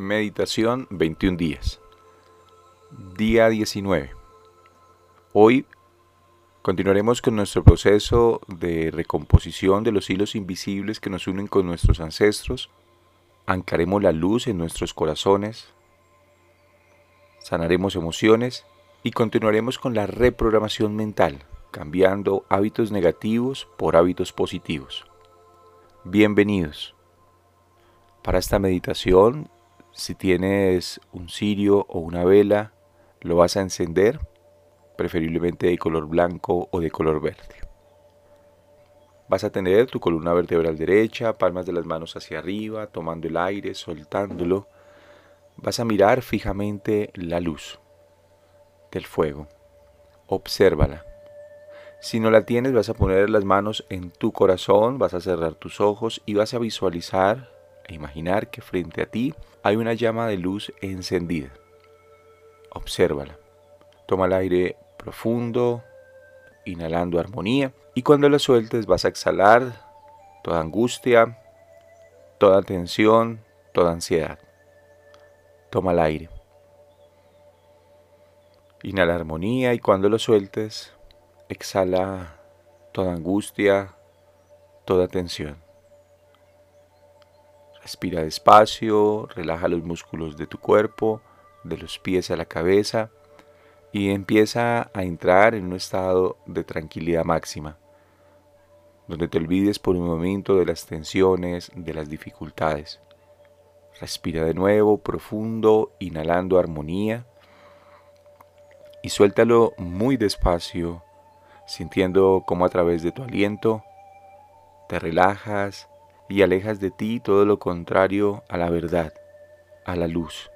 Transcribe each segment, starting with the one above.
Meditación 21 días. Día 19. Hoy continuaremos con nuestro proceso de recomposición de los hilos invisibles que nos unen con nuestros ancestros. Ancaremos la luz en nuestros corazones. Sanaremos emociones y continuaremos con la reprogramación mental, cambiando hábitos negativos por hábitos positivos. Bienvenidos. Para esta meditación, si tienes un cirio o una vela, lo vas a encender, preferiblemente de color blanco o de color verde. Vas a tener tu columna vertebral derecha, palmas de las manos hacia arriba, tomando el aire, soltándolo. Vas a mirar fijamente la luz del fuego. Obsérvala. Si no la tienes, vas a poner las manos en tu corazón, vas a cerrar tus ojos y vas a visualizar imaginar que frente a ti hay una llama de luz encendida. Obsérvala. Toma el aire profundo, inhalando armonía, y cuando la sueltes vas a exhalar toda angustia, toda tensión, toda ansiedad. Toma el aire. Inhala armonía y cuando lo sueltes, exhala toda angustia, toda tensión. Respira despacio, relaja los músculos de tu cuerpo, de los pies a la cabeza y empieza a entrar en un estado de tranquilidad máxima, donde te olvides por un momento de las tensiones, de las dificultades. Respira de nuevo, profundo, inhalando armonía y suéltalo muy despacio, sintiendo cómo a través de tu aliento te relajas y alejas de ti todo lo contrario a la verdad, a la luz,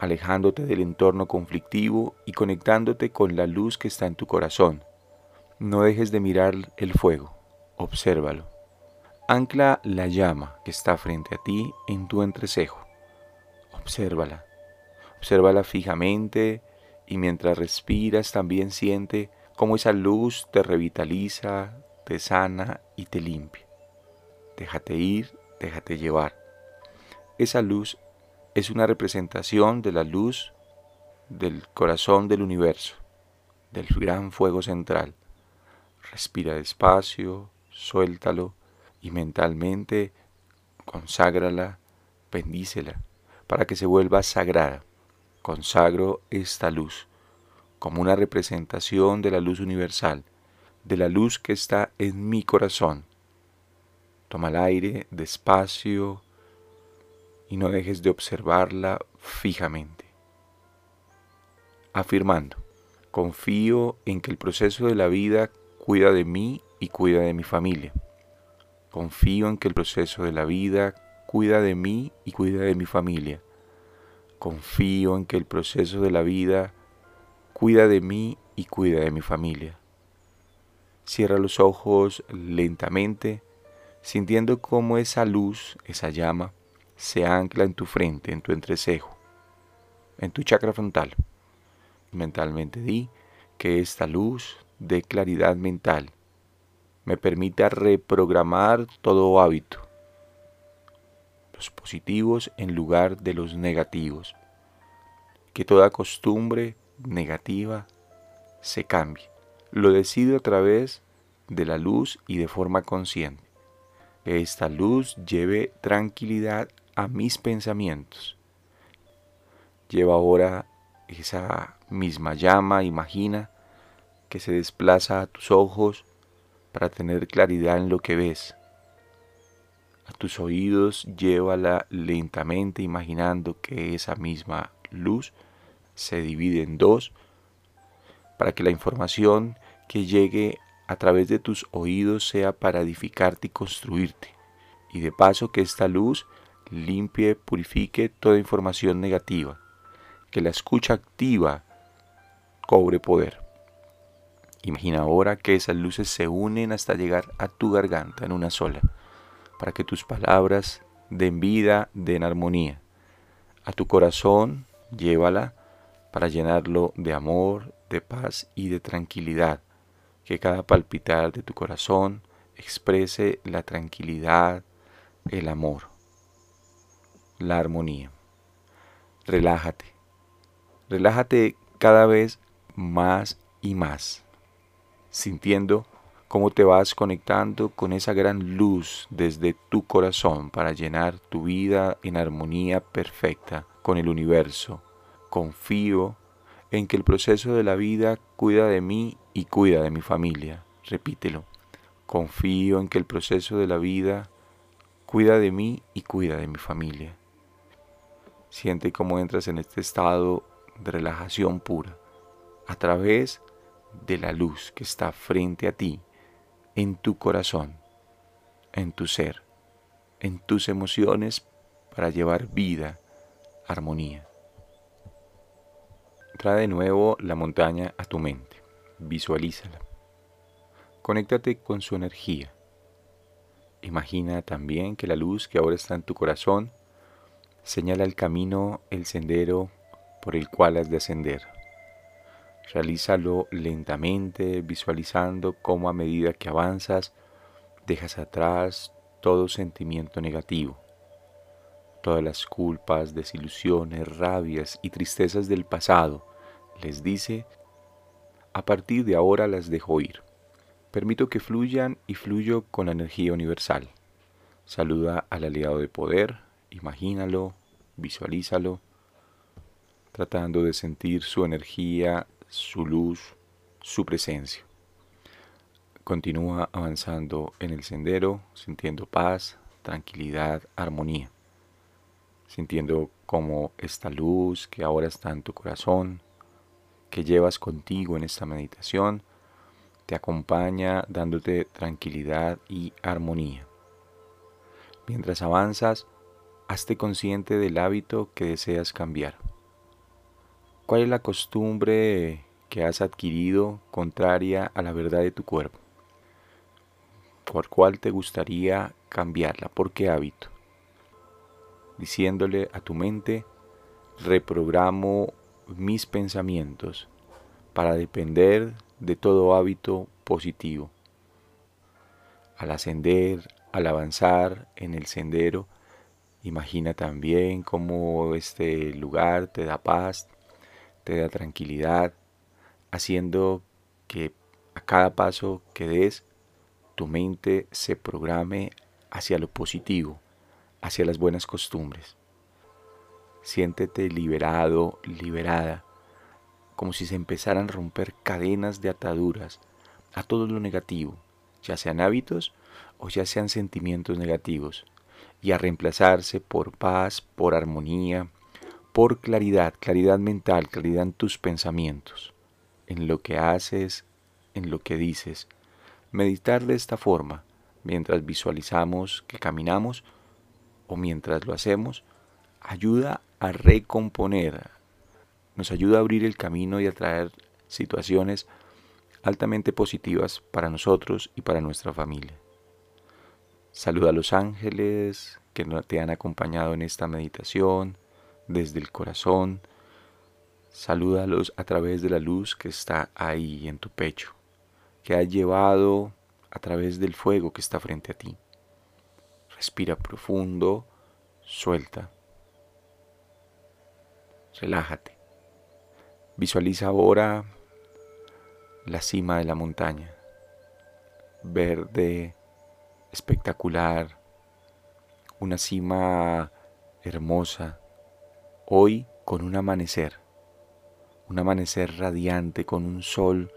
alejándote del entorno conflictivo y conectándote con la luz que está en tu corazón. No dejes de mirar el fuego, obsérvalo. Ancla la llama que está frente a ti en tu entrecejo. Obsérvala. Obsérvala fijamente y mientras respiras también siente cómo esa luz te revitaliza, te sana y te limpia. Déjate ir, déjate llevar. Esa luz es una representación de la luz del corazón del universo, del gran fuego central. Respira despacio, suéltalo y mentalmente conságrala, bendícela, para que se vuelva sagrada. Consagro esta luz como una representación de la luz universal, de la luz que está en mi corazón, Toma el aire despacio y no dejes de observarla fijamente. Afirmando, confío en que el proceso de la vida cuida de mí y cuida de mi familia. Confío en que el proceso de la vida cuida de mí y cuida de mi familia. Confío en que el proceso de la vida cuida de mí y cuida de mi familia. Cierra los ojos lentamente sintiendo cómo esa luz, esa llama, se ancla en tu frente, en tu entrecejo, en tu chakra frontal. Mentalmente di que esta luz de claridad mental me permita reprogramar todo hábito, los positivos en lugar de los negativos, que toda costumbre negativa se cambie. Lo decido a través de la luz y de forma consciente esta luz lleve tranquilidad a mis pensamientos. Lleva ahora esa misma llama, imagina, que se desplaza a tus ojos para tener claridad en lo que ves. A tus oídos llévala lentamente imaginando que esa misma luz se divide en dos para que la información que llegue a través de tus oídos sea para edificarte y construirte. Y de paso que esta luz limpie, purifique toda información negativa. Que la escucha activa cobre poder. Imagina ahora que esas luces se unen hasta llegar a tu garganta en una sola, para que tus palabras den vida, den armonía. A tu corazón llévala para llenarlo de amor, de paz y de tranquilidad que cada palpitar de tu corazón exprese la tranquilidad, el amor, la armonía. relájate. Relájate cada vez más y más, sintiendo cómo te vas conectando con esa gran luz desde tu corazón para llenar tu vida en armonía perfecta con el universo. Confío en que el proceso de la vida cuida de mí y cuida de mi familia. Repítelo. Confío en que el proceso de la vida cuida de mí y cuida de mi familia. Siente cómo entras en este estado de relajación pura a través de la luz que está frente a ti, en tu corazón, en tu ser, en tus emociones para llevar vida, armonía. Trae de nuevo la montaña a tu mente, visualízala. Conéctate con su energía. Imagina también que la luz que ahora está en tu corazón señala el camino, el sendero por el cual has de ascender. Realízalo lentamente, visualizando cómo a medida que avanzas dejas atrás todo sentimiento negativo, todas las culpas, desilusiones, rabias y tristezas del pasado. Les dice, a partir de ahora las dejo ir. Permito que fluyan y fluyo con la energía universal. Saluda al aliado de poder, imagínalo, visualízalo, tratando de sentir su energía, su luz, su presencia. Continúa avanzando en el sendero, sintiendo paz, tranquilidad, armonía, sintiendo como esta luz que ahora está en tu corazón, que llevas contigo en esta meditación, te acompaña dándote tranquilidad y armonía. Mientras avanzas, hazte consciente del hábito que deseas cambiar. ¿Cuál es la costumbre que has adquirido contraria a la verdad de tu cuerpo? ¿Por cuál te gustaría cambiarla? ¿Por qué hábito? Diciéndole a tu mente, reprogramo mis pensamientos para depender de todo hábito positivo. Al ascender, al avanzar en el sendero, Imagina también cómo este lugar te da paz, te da tranquilidad, haciendo que a cada paso que des tu mente se programe hacia lo positivo, hacia las buenas costumbres. Siéntete liberado, liberada, como si se empezaran a romper cadenas de ataduras a todo lo negativo, ya sean hábitos o ya sean sentimientos negativos y a reemplazarse por paz, por armonía, por claridad, claridad mental, claridad en tus pensamientos, en lo que haces, en lo que dices. Meditar de esta forma, mientras visualizamos que caminamos o mientras lo hacemos, ayuda a recomponer, nos ayuda a abrir el camino y a traer situaciones altamente positivas para nosotros y para nuestra familia. Saluda a los ángeles que te han acompañado en esta meditación desde el corazón. Salúdalos a través de la luz que está ahí en tu pecho, que ha llevado a través del fuego que está frente a ti. Respira profundo, suelta. Relájate. Visualiza ahora la cima de la montaña, verde, espectacular, una cima hermosa, hoy con un amanecer, un amanecer radiante con un sol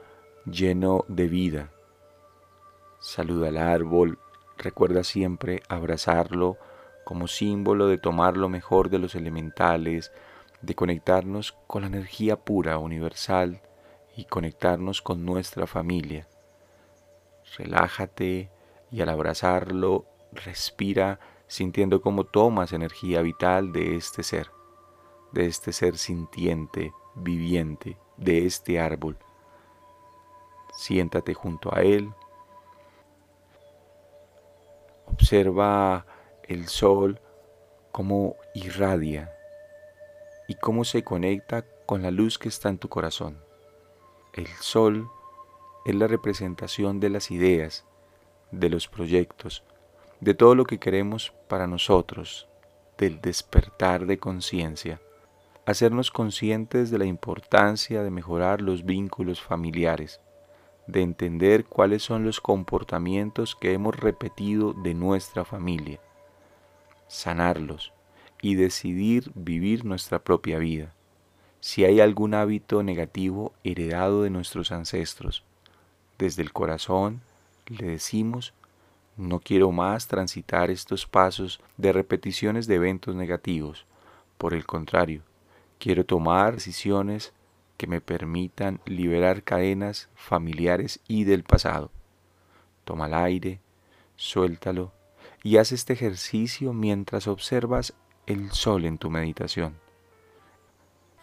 lleno de vida. Saluda al árbol, recuerda siempre abrazarlo como símbolo de tomar lo mejor de los elementales, de conectarnos con la energía pura, universal y conectarnos con nuestra familia. Relájate, y al abrazarlo respira sintiendo cómo tomas energía vital de este ser, de este ser sintiente, viviente, de este árbol. Siéntate junto a él. Observa el sol cómo irradia y cómo se conecta con la luz que está en tu corazón. El sol es la representación de las ideas, de los proyectos, de todo lo que queremos para nosotros, del despertar de conciencia, hacernos conscientes de la importancia de mejorar los vínculos familiares, de entender cuáles son los comportamientos que hemos repetido de nuestra familia, sanarlos y decidir vivir nuestra propia vida. Si hay algún hábito negativo heredado de nuestros ancestros, desde el corazón le decimos, no quiero más transitar estos pasos de repeticiones de eventos negativos. Por el contrario, quiero tomar decisiones que me permitan liberar cadenas familiares y del pasado. Toma el aire, suéltalo y haz este ejercicio mientras observas el sol en tu meditación.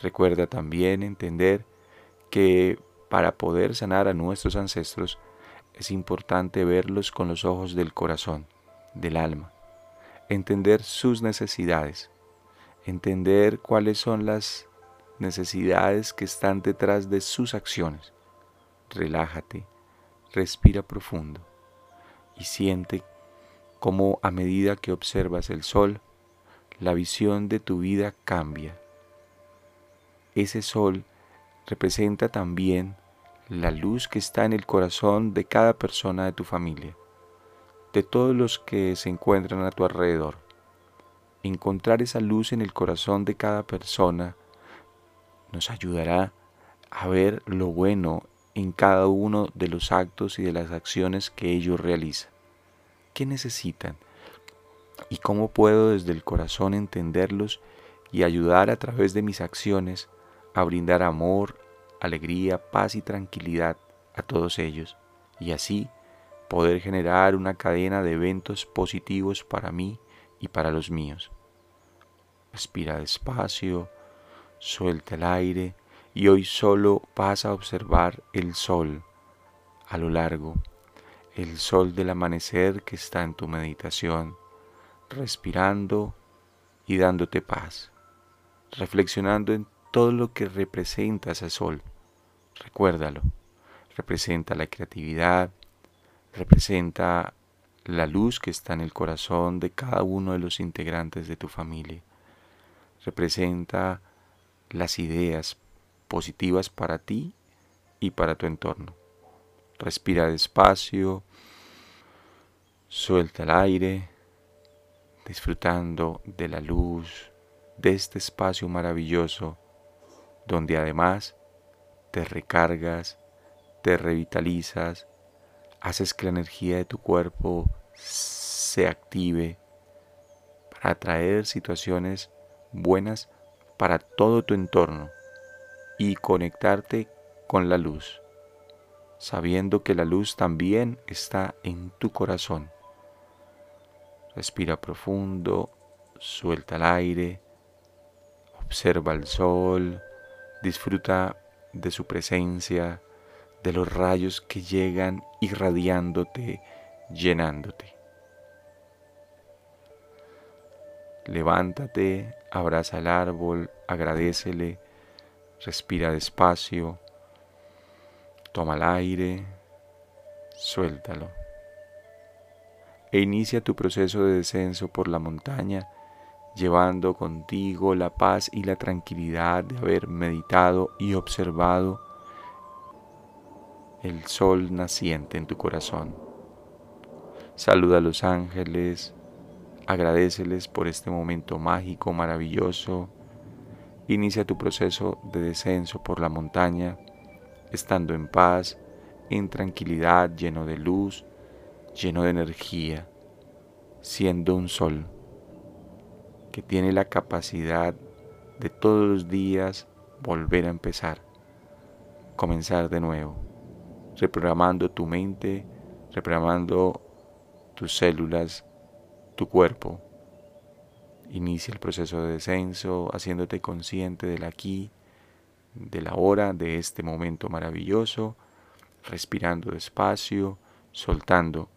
Recuerda también entender que para poder sanar a nuestros ancestros, es importante verlos con los ojos del corazón, del alma, entender sus necesidades, entender cuáles son las necesidades que están detrás de sus acciones. Relájate, respira profundo y siente cómo a medida que observas el sol, la visión de tu vida cambia. Ese sol representa también la luz que está en el corazón de cada persona de tu familia, de todos los que se encuentran a tu alrededor. Encontrar esa luz en el corazón de cada persona nos ayudará a ver lo bueno en cada uno de los actos y de las acciones que ellos realizan. ¿Qué necesitan? ¿Y cómo puedo desde el corazón entenderlos y ayudar a través de mis acciones a brindar amor, alegría, paz y tranquilidad a todos ellos y así poder generar una cadena de eventos positivos para mí y para los míos. Respira despacio, suelta el aire y hoy solo vas a observar el sol a lo largo, el sol del amanecer que está en tu meditación, respirando y dándote paz, reflexionando en todo lo que representa ese sol. Recuérdalo. Representa la creatividad, representa la luz que está en el corazón de cada uno de los integrantes de tu familia. Representa las ideas positivas para ti y para tu entorno. Respira despacio, suelta el aire, disfrutando de la luz, de este espacio maravilloso donde además te recargas, te revitalizas, haces que la energía de tu cuerpo se active para atraer situaciones buenas para todo tu entorno y conectarte con la luz, sabiendo que la luz también está en tu corazón. Respira profundo, suelta el aire, observa el sol, Disfruta de su presencia, de los rayos que llegan irradiándote, llenándote. Levántate, abraza el árbol, agradecele, respira despacio, toma el aire, suéltalo. E inicia tu proceso de descenso por la montaña llevando contigo la paz y la tranquilidad de haber meditado y observado el sol naciente en tu corazón. Saluda a los ángeles, agradeceles por este momento mágico, maravilloso. Inicia tu proceso de descenso por la montaña, estando en paz, en tranquilidad, lleno de luz, lleno de energía, siendo un sol que tiene la capacidad de todos los días volver a empezar, comenzar de nuevo, reprogramando tu mente, reprogramando tus células, tu cuerpo. Inicia el proceso de descenso haciéndote consciente del aquí, de la hora, de este momento maravilloso, respirando despacio, soltando,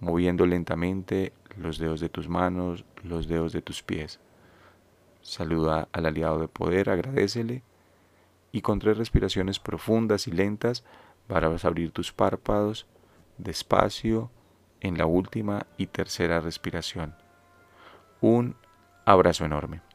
moviendo lentamente los dedos de tus manos, los dedos de tus pies. Saluda al aliado de poder, agradecele y con tres respiraciones profundas y lentas vas a abrir tus párpados despacio en la última y tercera respiración. Un abrazo enorme.